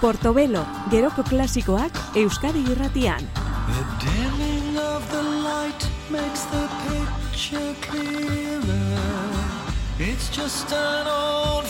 Portobelo, geroko klasikoak Euskadi irratian. The dimming of the light makes the picture clearer. It's just an old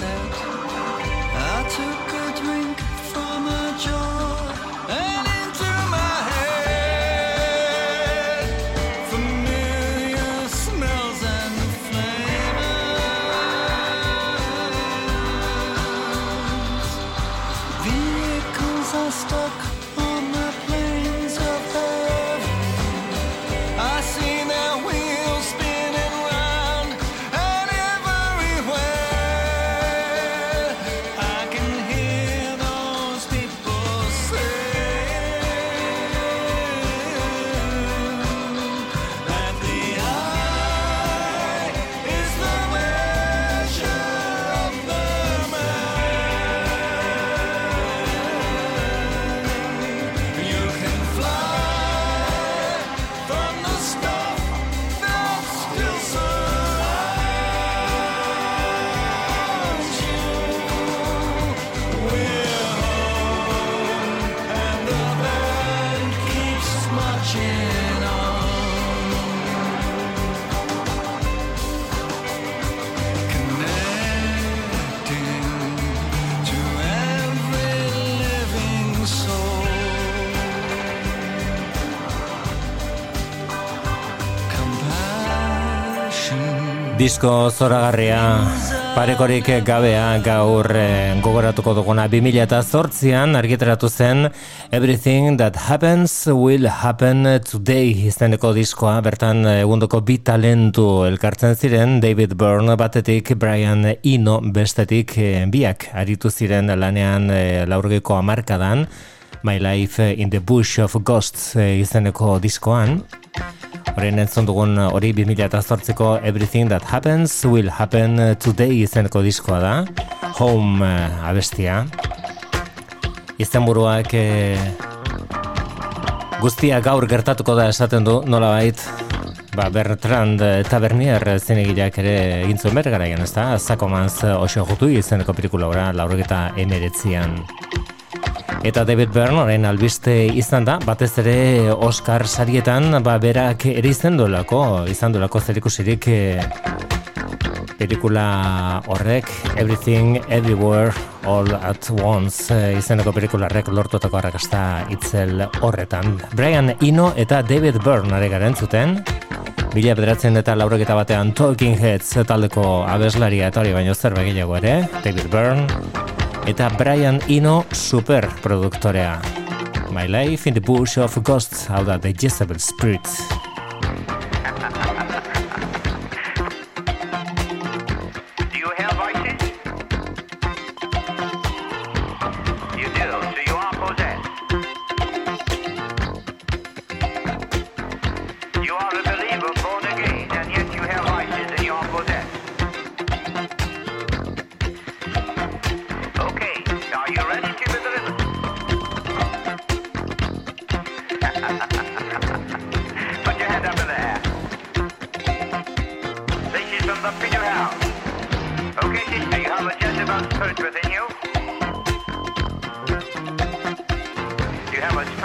I took a drink. disko zoragarria parekorik gabea gaur eh, gogoratuko duguna. 2000 eta zortzian argitaratu zen Everything That Happens Will Happen Today izeneko diskoa. Bertan eh, egundoko bi talentu elkartzen ziren. David Byrne batetik Brian Eno bestetik eh, biak aritu ziren lanean eh, laurgeko amarkadan My Life in the Bush of Ghosts eh, izeneko diskoan. Horren entzun dugun hori 2008ko Everything That Happens Will Happen Today izeneko diskoa da. Home uh, abestia. Izen buruak eh, guztia gaur gertatuko da esaten du nola bait ba, Bertrand Tavernier zinegileak ere egin zuen bergaraian ez da Zakomaz oso jutu izeneko pelikula ora laurogeta emeretzian Eta David Byrne orain albiste izan da, batez ere Oscar sarietan, ba, berak ere izan duelako, izan duelako zerikusirik e, pelikula horrek, Everything, Everywhere, All at Once, e, izeneko pelikularrek lortutako arrakasta itzel horretan. Brian Eno eta David Byrne are garen zuten, Mila bederatzen eta laurek batean Talking Heads taldeko abeslaria eta hori baino zer begilago ere, David Byrne, eta Brian Eno superproduktorea. My Life in the Bush of Ghosts, hau da The Jezebel Spirit. Figure out. Okay, sister, you have a just about spirit within you. You have a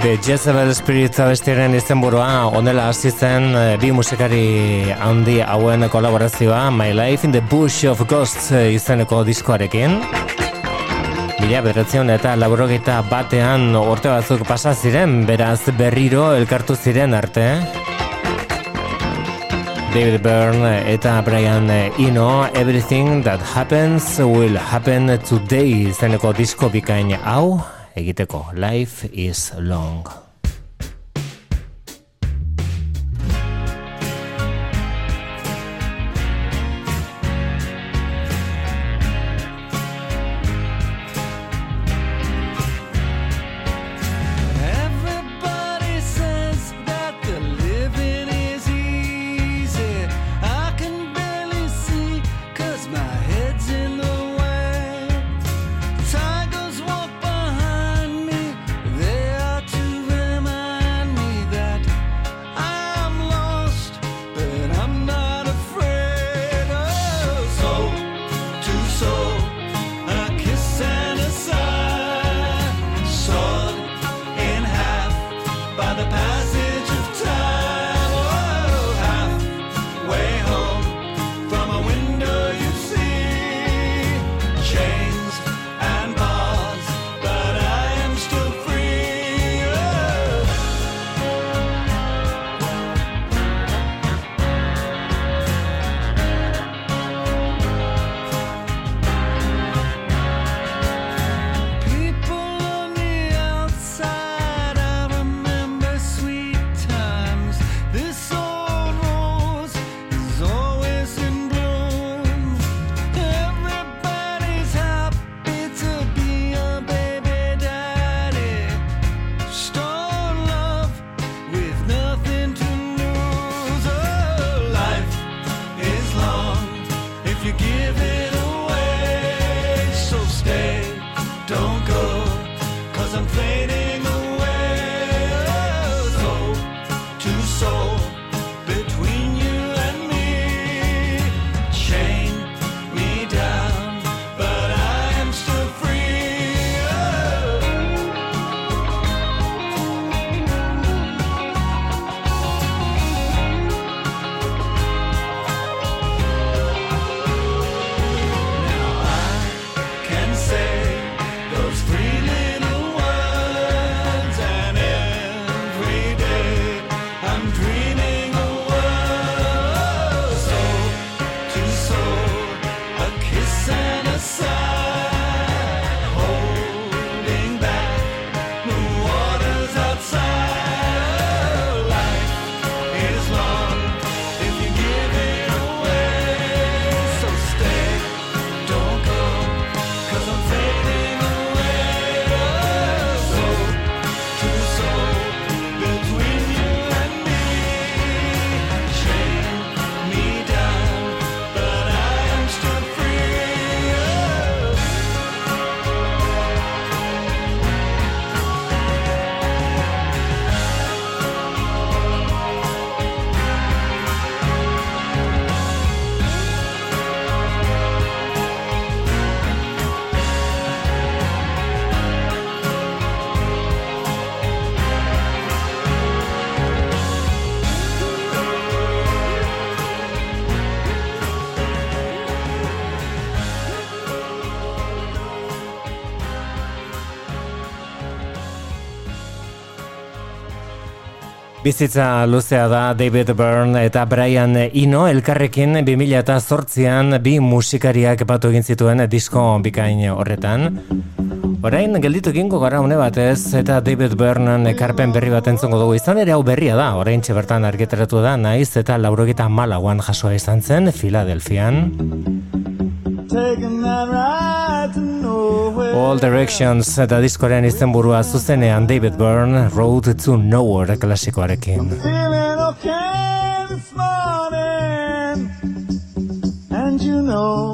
Jezebel Spirit abestiaren izenburua onela hasi zen eh, bi musikari handi hauen kolaborazioa My Life in the Bush of Ghosts eh, izeneko diskoarekin. Mila bederatzen eta laburogeita batean orte batzuk pasa ziren, beraz berriro elkartu ziren arte. David Byrne eta Brian Eno, Everything That Happens Will Happen Today izeneko disko bikain hau, egiteko. Life is long Bizitza luzea da David Byrne eta Brian Ino elkarrekin 2000 eta zortzian bi musikariak batu egin zituen disko bikain horretan. Orain gelditu egingo gara une batez eta David Byrne ekarpen berri bat entzongo dugu izan ere hau berria da. Orain bertan argitaratu da naiz eta laurogeta malauan jasoa izan zen Filadelfian. All Directions eta diskoren izenburua zuzenean David Byrne Road to Nowhere klasikoarekin. And you know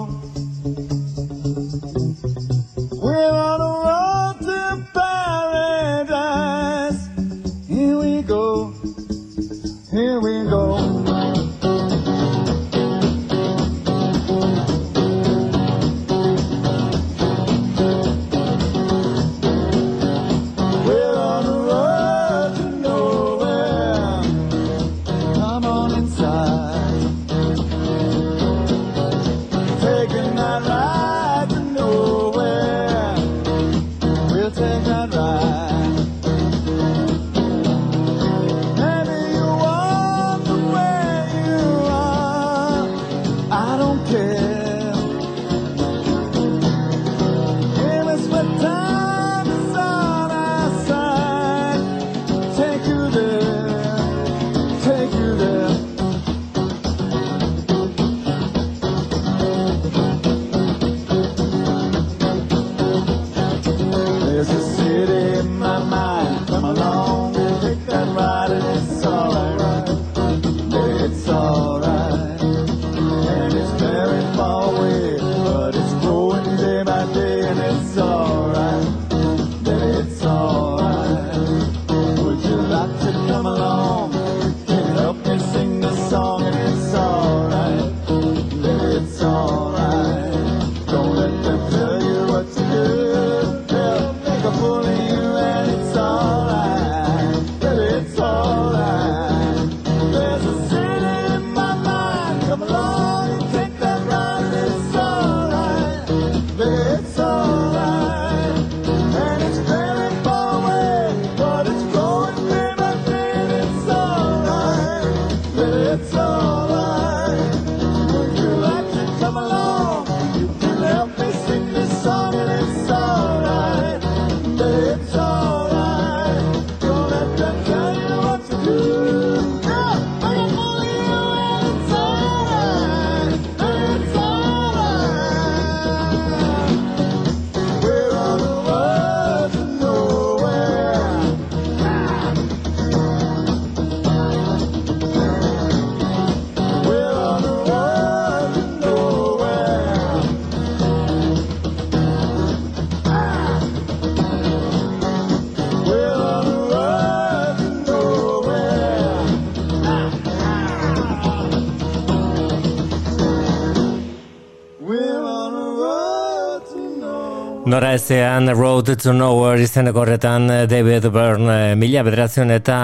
Nora ezean Road to Nowhere izeneko horretan David Byrne eh, mila bederazion eta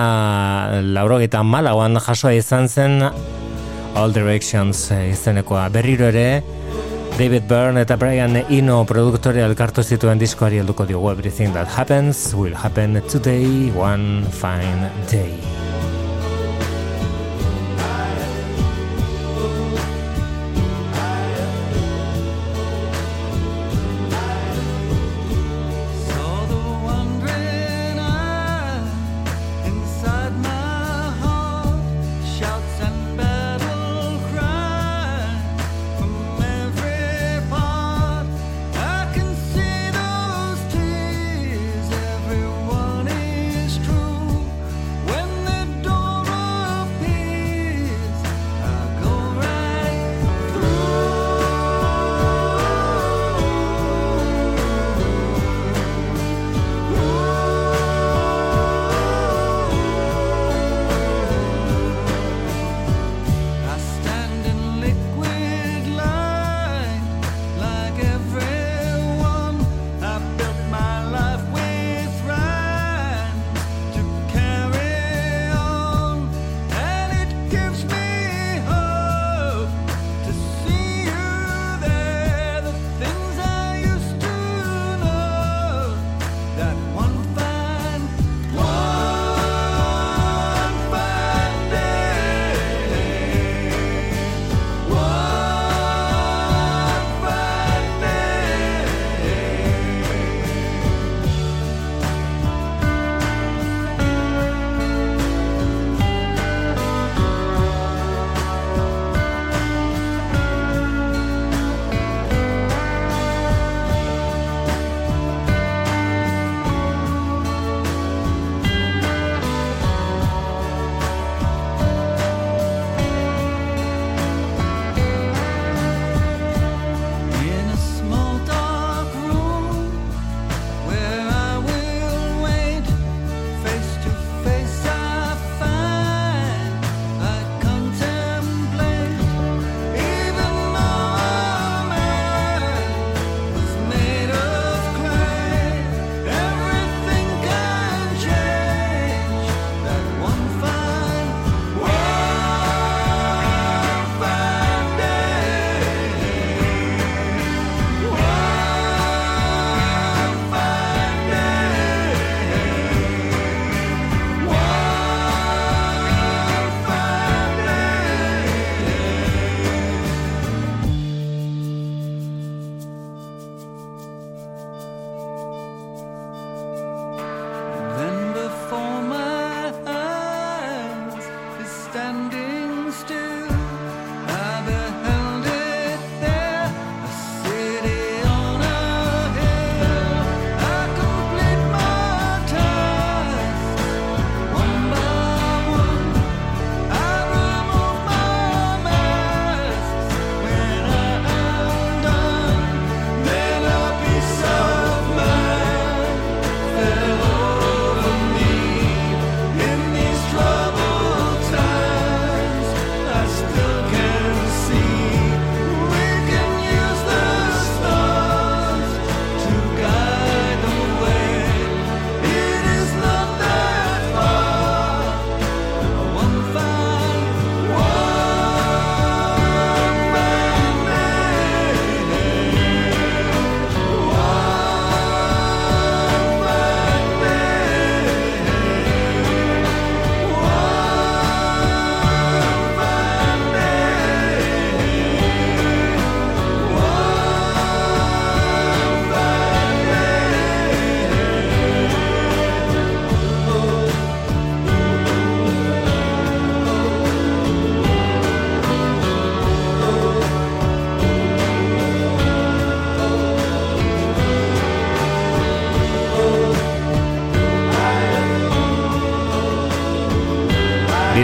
laurogeita malauan jasoa izan zen All Directions eh, izenekoa. Berriro ere David Byrne eta Brian Eno produktore alkartu zituen diskoari helduko diogu Everything That Happens Will Happen Today One Fine Day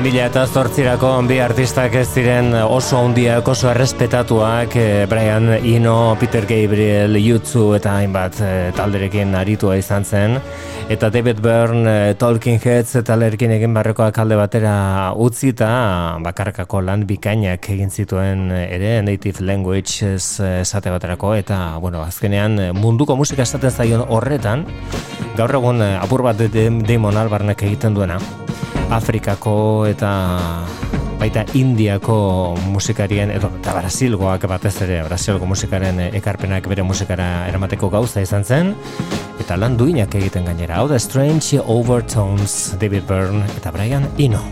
2000 eta zortzirako bi artistak ez ziren oso handiak, oso errespetatuak, eh, Brian Eno, Peter Gabriel, Jutsu eta hainbat eh, talderekin aritua izan zen. Eta David Byrne, eh, Talking Heads eta lerkin egin barrekoak alde batera utzi eta bakarkako lan bikainak egin zituen ere, native language esate baterako, eta bueno, azkenean munduko musika esaten zaion horretan, gaur egun apur bat Damon Albarnek egiten duena. Afrikako eta baita Indiako musikarien edo eta Brasilgoak batez ere Brasilgo musikaren ekarpenak bere musikara eramateko gauza izan zen eta lan duinak egiten gainera. Hau da Strange Overtones David Byrne eta Brian Eno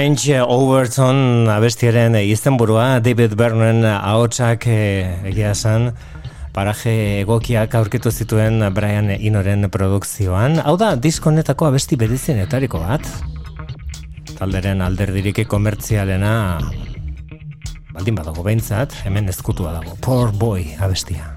Strange Overton abestiaren izenburua David Byrnen ahotsak eh, egia esan paraje egokiak aurkitu zituen Brian Inoren produkzioan. Hau da, diskonetako abesti etariko bat. Talderen alderdirik komertzialena baldin badago behintzat, hemen ezkutua dago. Poor Boy abestia.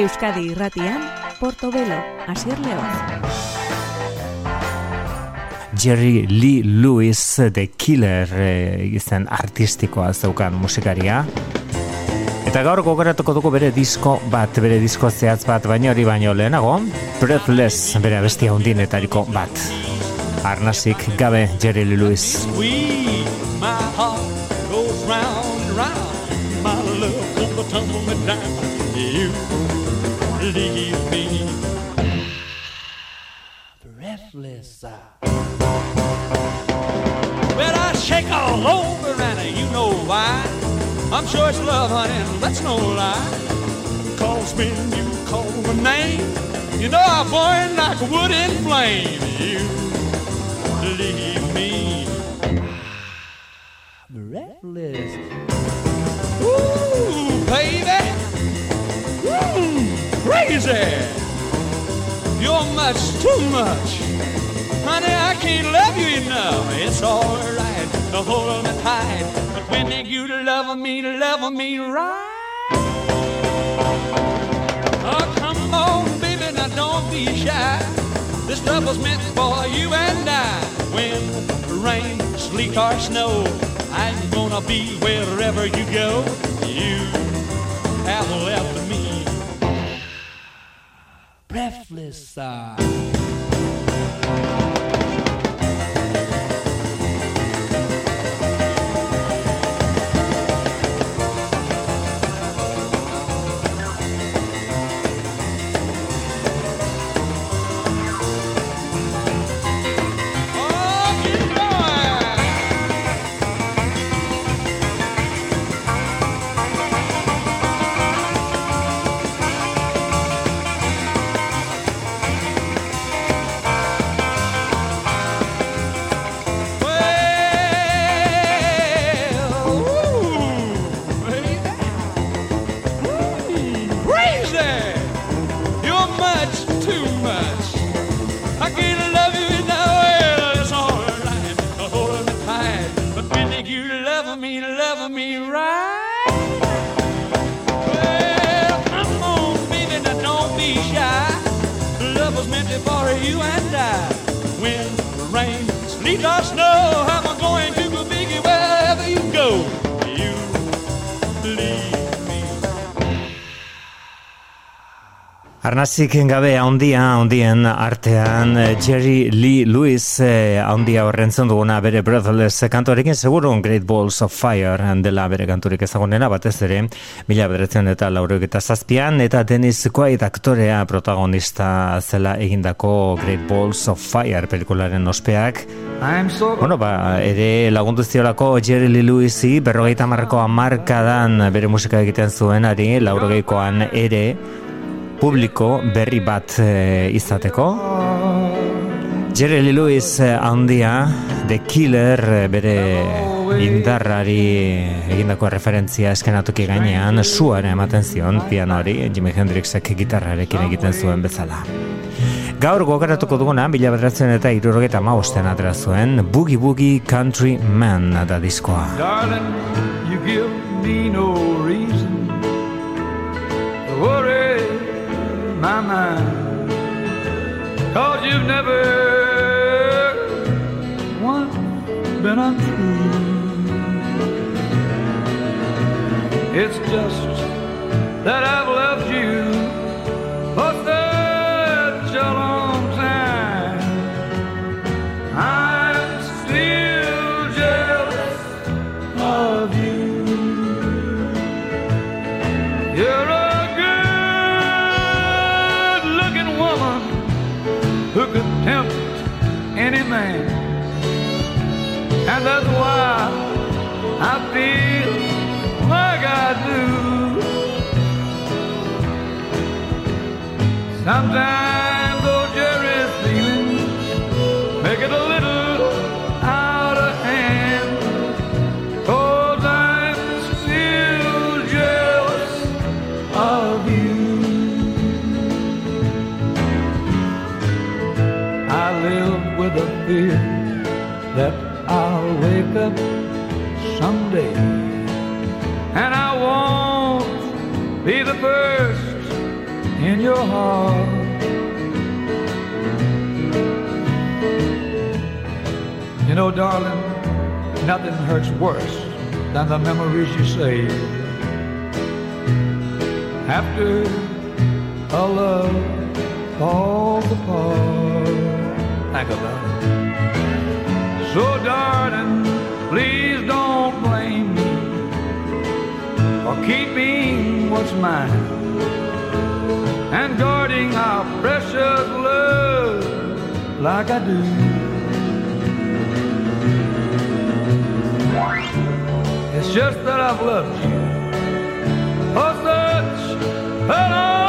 Euskadi Irratian, Portobelo, Asier León. Jerry Lee Lewis The Killer e, izen artistikoa zeukan musikaria. Eta gaur gogoratuko dugu bere disko bat, bere disko zehatz bat, baina hori baino lehenago, Breathless bere bestia hundinetariko bat. Arnasik gabe Jerry Lee Lewis. Breathless. Well, I shake all over, and you know why. I'm sure it's love, honey, that's no lie. Cause when you call my name, you know I burn like wood in flame. You leave me breathless. Ooh, baby ooh, crazy. You're much too much. Can't love you enough. It's alright to hold me tight. But when you love me, love me right. Oh, come on, baby, now don't be shy. This love was meant for you and I. When rain, sleet, or snow, I'm gonna be wherever you go. You have left me breathless. Uh. Arnazik gabe haundia, haundien artean Jerry Lee Lewis haundia horren duguna bere Breathless kantuarekin seguru Great Balls of Fire dela bere kanturik ezagunena batez ere mila bedretzen eta lauroik eta zazpian eta Dennis Quaid aktorea protagonista zela egindako Great Balls of Fire pelikularen ospeak. So... bueno, ba, ere lagundu ziolako Jerry Lee Lewisi berrogeita marrako amarkadan bere musika egiten zuenari laurogeikoan ere publiko berri bat e, izateko. Jerry Lewis eh, handia, The Killer, eh, bere indarrari egindako referentzia eskenatuki gainean, suaren ematen zion pianoari, Jimi Hendrixek gitarrarekin egiten zuen bezala. Gaur gogaratuko duguna, bila bedratzen eta irurogeta mausten atera zuen, Boogie Boogie Country Man da diskoa. My mind. Cause you've never once been untrue. It's just that I've loved you I feel like I do. Sometimes old Jerry's feelings make it a little out of hand. Cause I'm still jealous of you. I live with a fear that I'll wake up someday and I won't be the first in your heart. You know, darling, nothing hurts worse than the memories you save after a love falls apart. Think about it. So, darling, please for keeping what's mine and guarding our precious love like I do. It's just that I've loved you for such a long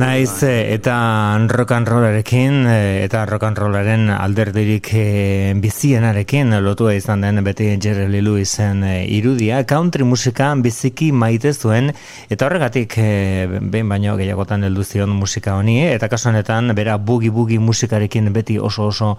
Naiz eh, eta rock and rollarekin eh, eta rock and rollaren alderdirik eh, bizienarekin lotua izan den beti Jerry Lee Lewisen irudia. Country musika biziki maite zuen eta horregatik behin baino gehiagotan heldu zion musika honi eta kasu honetan bera bugi bugi musikarekin beti oso oso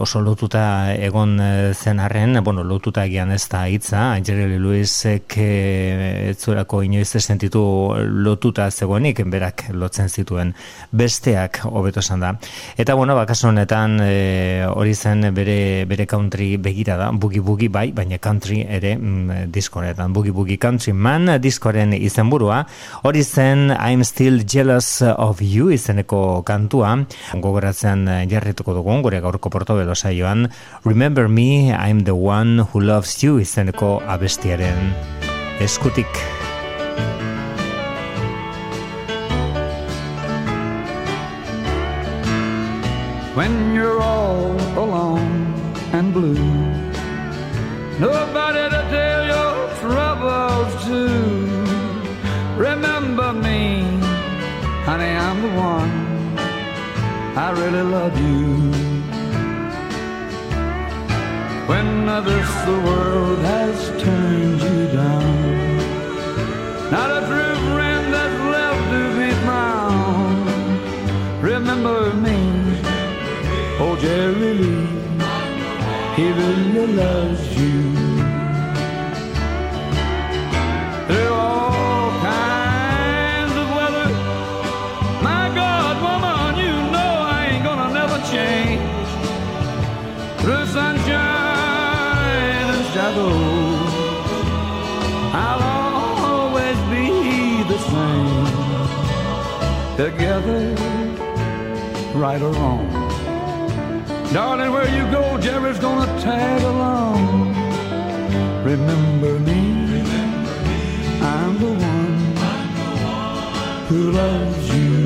oso lotuta egon zen arren. Bueno lotuta egian ez da hitza. Jerry Lee Lewisek etzurako inoiz sentitu lotuta zegoenik berak lotzen zituen besteak hobeto esan da. Eta bueno, bakaso honetan e, hori zen bere bere country begira da, bugi bugi bai, baina country ere mm, diskoretan, bugi bugi country man diskoren izenburua, hori zen I'm still jealous of you izeneko kantua, gogoratzen jarrituko dugun, gure gaurko portobelo saioan, Remember me, I'm the one who loves you izeneko abestiaren eskutik. When you're all alone and blue. Nobody to tell your troubles to. Remember me, honey, I'm the one. I really love you. When others the world has turned you down, not a true friend that's left to be found. Remember me. Jerry Lee, he really loves you. Through all kinds of weather, my God, woman, you know I ain't gonna never change. Through sunshine and shadows, I'll always be the same. Together, right or wrong. Darling, where you go, Jerry's gonna tag along. Remember me, I'm the one who loves you.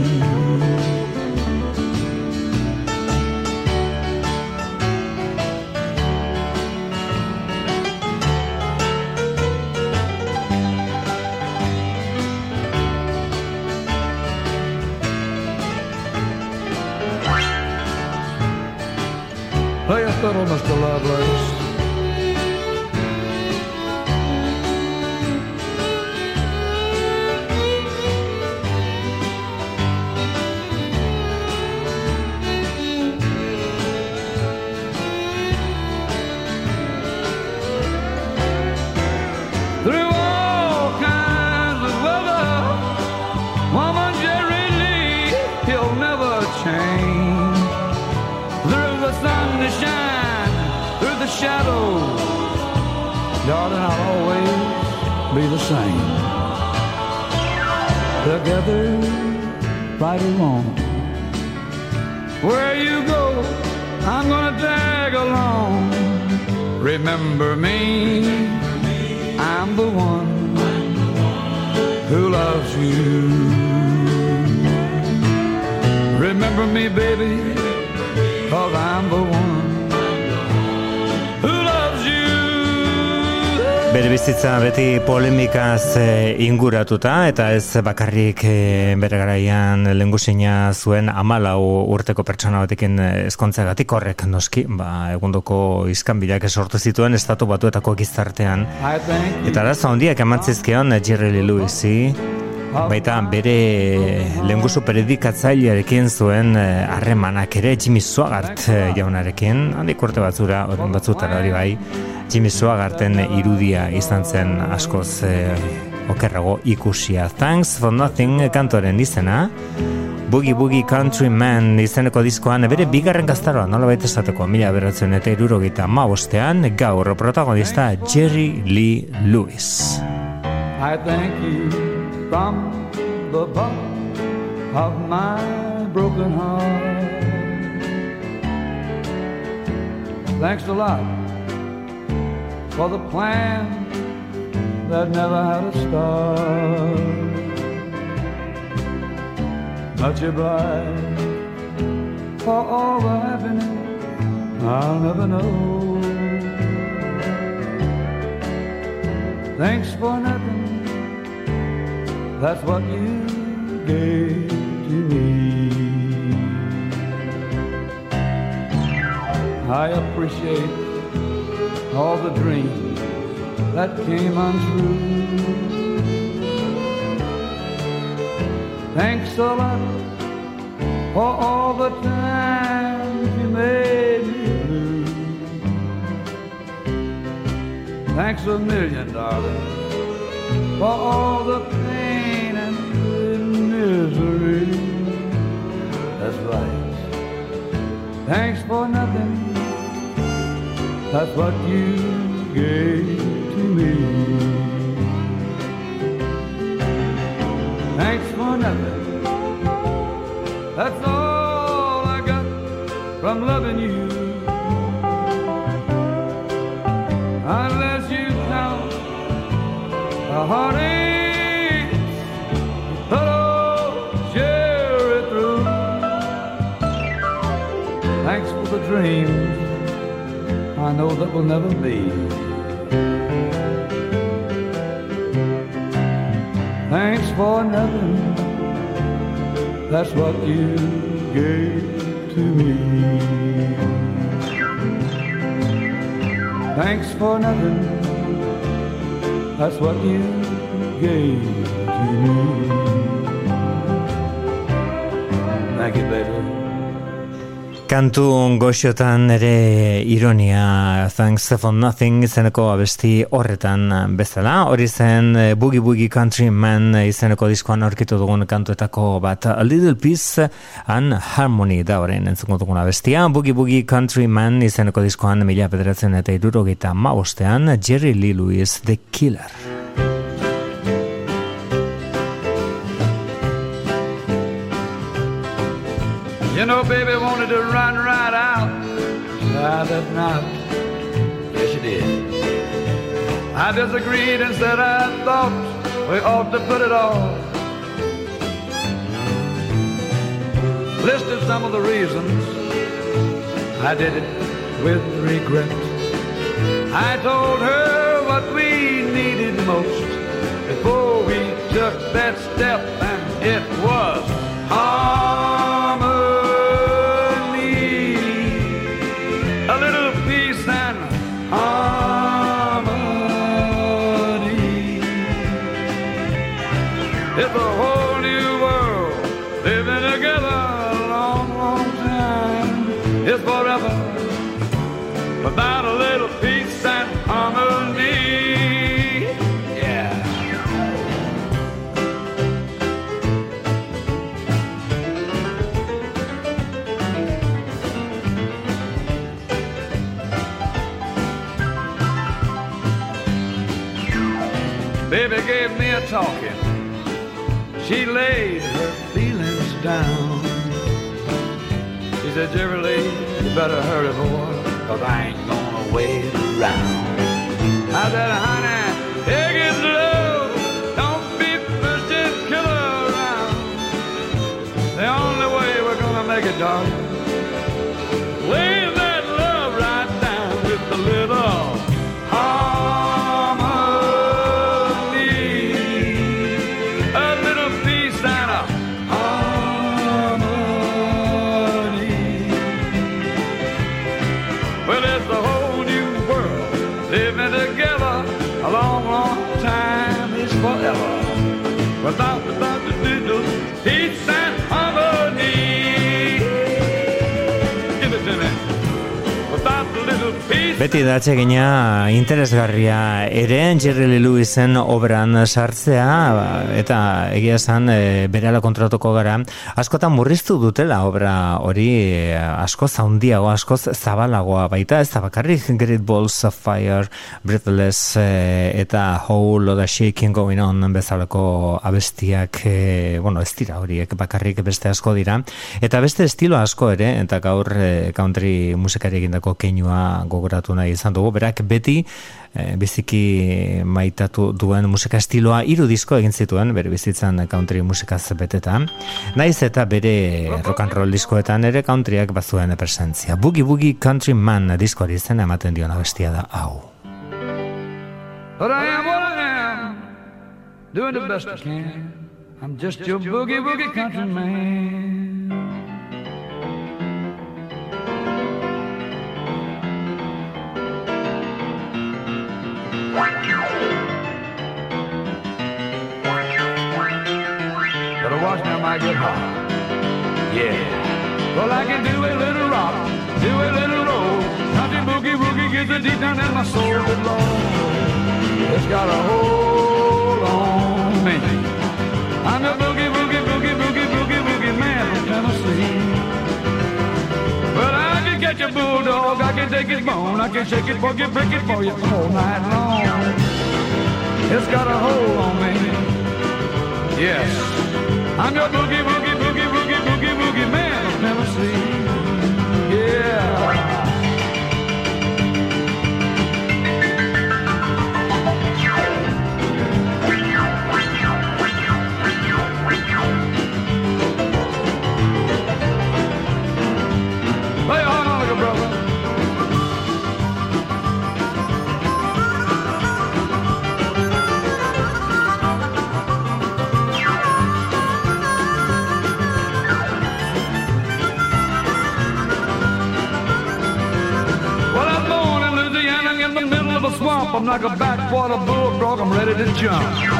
Polemikaz eh, inguratuta eta ez bakarrik eh, bere garaian lengusina zuen amalau urteko pertsona batekin eh, ezkontzegatik horrek noski, ba, egundoko iskanbilak sortu zituen estatu batuetako gizartean. Eta arazo handiak emantzizkion Jerry Lee Lewisi, baita bere lengusu predikatzailearekin zuen eh, harremanak ere Jimmy Swaggart eh, jaunarekin, handik urte batzura, oren batzutara hori bai, Jimmy Swaggarten irudia izan zen askoz eh, okerrago ikusia. Thanks for nothing kantoren izena, Boogie Boogie Country Man izeneko diskoan bere bigarren gaztaroa nola baita esateko mila beratzen eta irurogeita ma bostean gaur protagonista Jerry Lee Lewis. I thank you from the bottom of my broken heart. Thanks a lot for the plan that never had a start. Much obliged for all the happiness I'll never know. Thanks for nothing. That's what you gave to me. I appreciate all the dreams that came untrue. Thanks a lot for all the times you made me blue. Thanks a million, darling, for all the Thanks for nothing. That's what you be. Thanks for nothing. That's what you gave to me. Thanks for nothing. That's what you gave to me. Kantu goxotan ere ironia Thanks for Nothing izeneko abesti horretan bezala. Hori zen eh, Boogie Boogie Country Man izeneko diskoan aurkitu dugun kantuetako bat A Little Peace and Harmony da horrein entzuko dugun abestia. Boogie Boogie Country Man izeneko diskoan mila bederatzen eta irurogeita maostean Jerry Lee Lewis The Killer. Side that night. Yes, she did. I disagreed and said I thought we ought to put it off. Listed some of the reasons I did it with regret. I told her what we needed most before we took that step, and it was laid her feelings down. She said, Jerry you better hurry, boy, cause I ain't gonna wait around. I said, honey, take it slow. Don't be first and kill around. The only way we're gonna make it, darling blue. Beti da atsegina interesgarria ere Jerry Lee Lewisen obran sartzea eta egia esan e, berela kontratuko gara. Askotan murriztu dutela obra hori e, asko zaundiago, asko zabalagoa baita ez da bakarrik Great Balls of Fire, Breathless e, eta Whole Loda Shaking Going On bezalako abestiak e, bueno, ez dira horiek bakarrik beste asko dira. Eta beste estilo asko ere eta gaur e, country musikari egindako keinua gogoratu nahi izan dugu, berak beti e, biziki maitatu duen musika estiloa hiru disko egin zituen bere bizitzan country musikaz beteta naiz eta bere rock and roll diskoetan ere countryak bazuen presentzia Boogie Boogie Country Man diskoari zen ematen diona bestia da hau But I am what I am, doing the best I can. I'm just your boogie woogie country man. Gotta watch now, might get hot. Yeah. Well, I can do a little rock, do a little roll. Country boogie woogie gets it deep down in my soul. Good Lord, it's got a hold on me. I'm a catch a bulldog, I can take his bone, I can shake it, boogie, break it for you all night long. It's got a hold on me. Yes, I'm your boogie boogie Jones.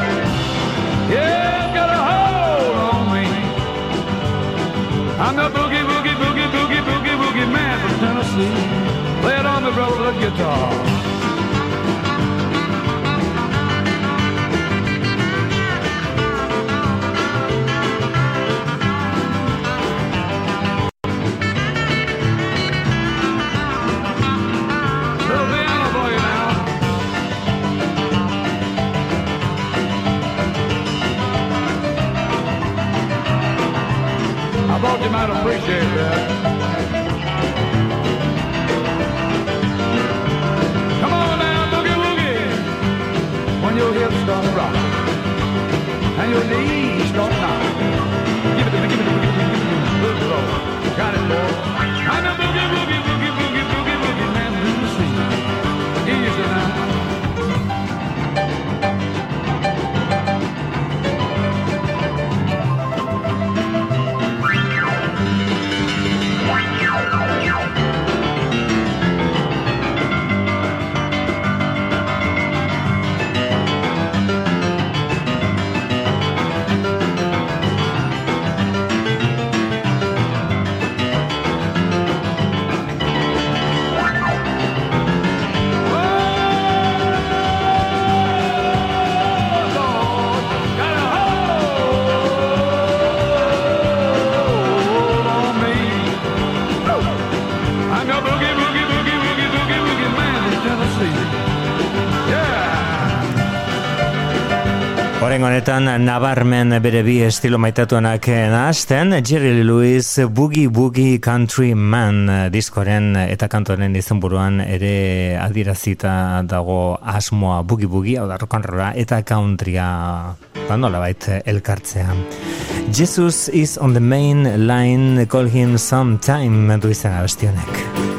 Wow. Nabarmen bere bi estilo maitatuenak nahazten, Jerry Lewis Boogie Boogie Country Man diskoren eta kantoren izenburuan ere adirazita dago asmoa Boogie Boogie, hau da rock and rolla, eta countrya ba nola baita elkartzea. Jesus is on the main line, call him sometime, du izan abestionek.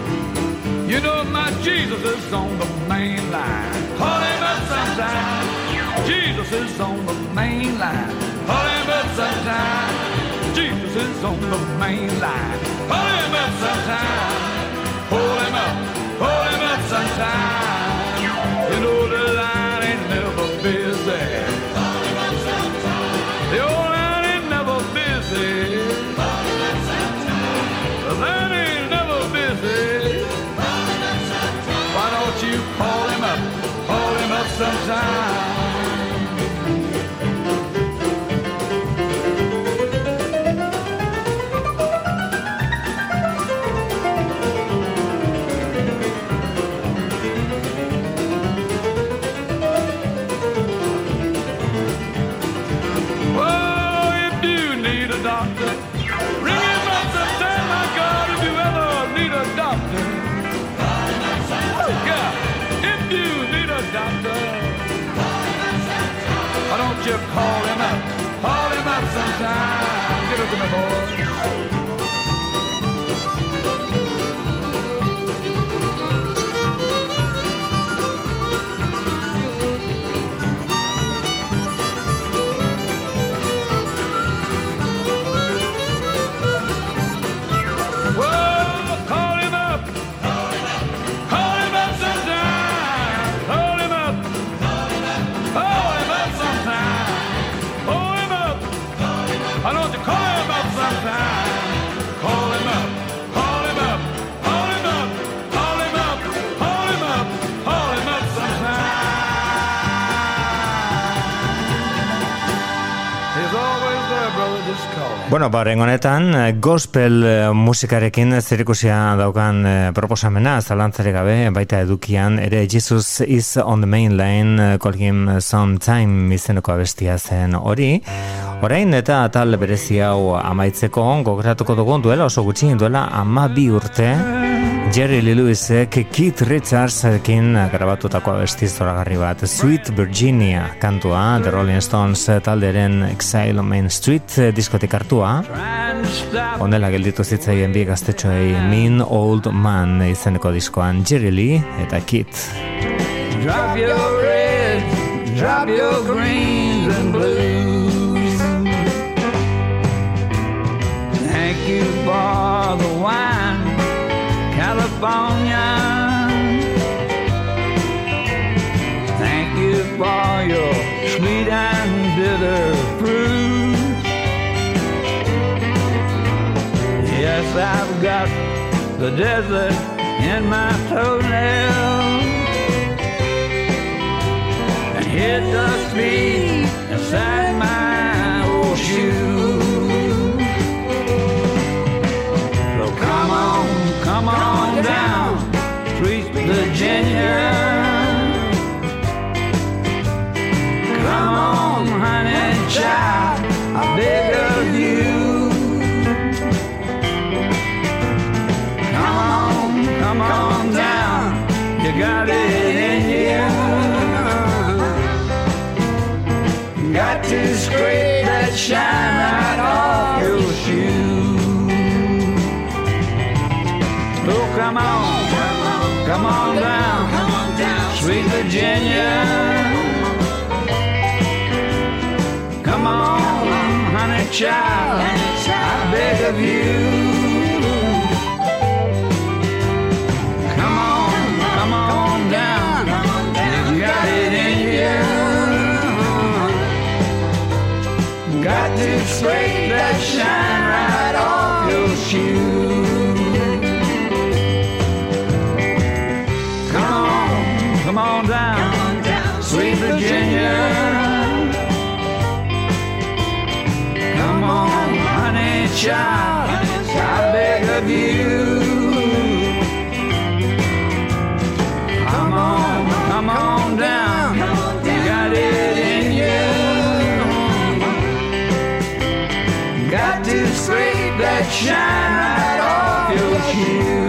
Bueno, ba, honetan, eh, gospel eh, musikarekin zerikusia daukan eh, proposamena, zalantzare gabe, baita edukian, ere Jesus is on the main line, call him sometime izeneko abestia zen hori. Orain eta atal berezi hau amaitzeko, gogratuko dugu duela oso gutxi, duela ama bi urte, Jerry Lee Lewisek Keith Richardsekin grabatutako abesti zoragarri bat, Sweet Virginia kantua, The Rolling Stones talderen Exile on Main Street diskotik hartua, Honela gelditu zitzaien bi gaztetxoei Mean Old Man izeneko diskoan Jerry Lee eta Keith. Drop your reds, drop your greens and blues. California. Thank you for your sweet and bitter fruit. Yes, I've got the desert in my toenails and hit the speed inside my old shoe. Come on down, sweet Virginia. Come on, honey child, I beg of you. Come on, come on down, you got it in you. Got to scrape that shine right off come on, come on down, sweet Virginia. Come on, honey child, I beg of you. Come on, come on down, you got it in you. Got to scrape that shine right off your shoe. Child, I beg of you. Come on, come on down, you got it in you. Got to scrape that shine right off your shoe.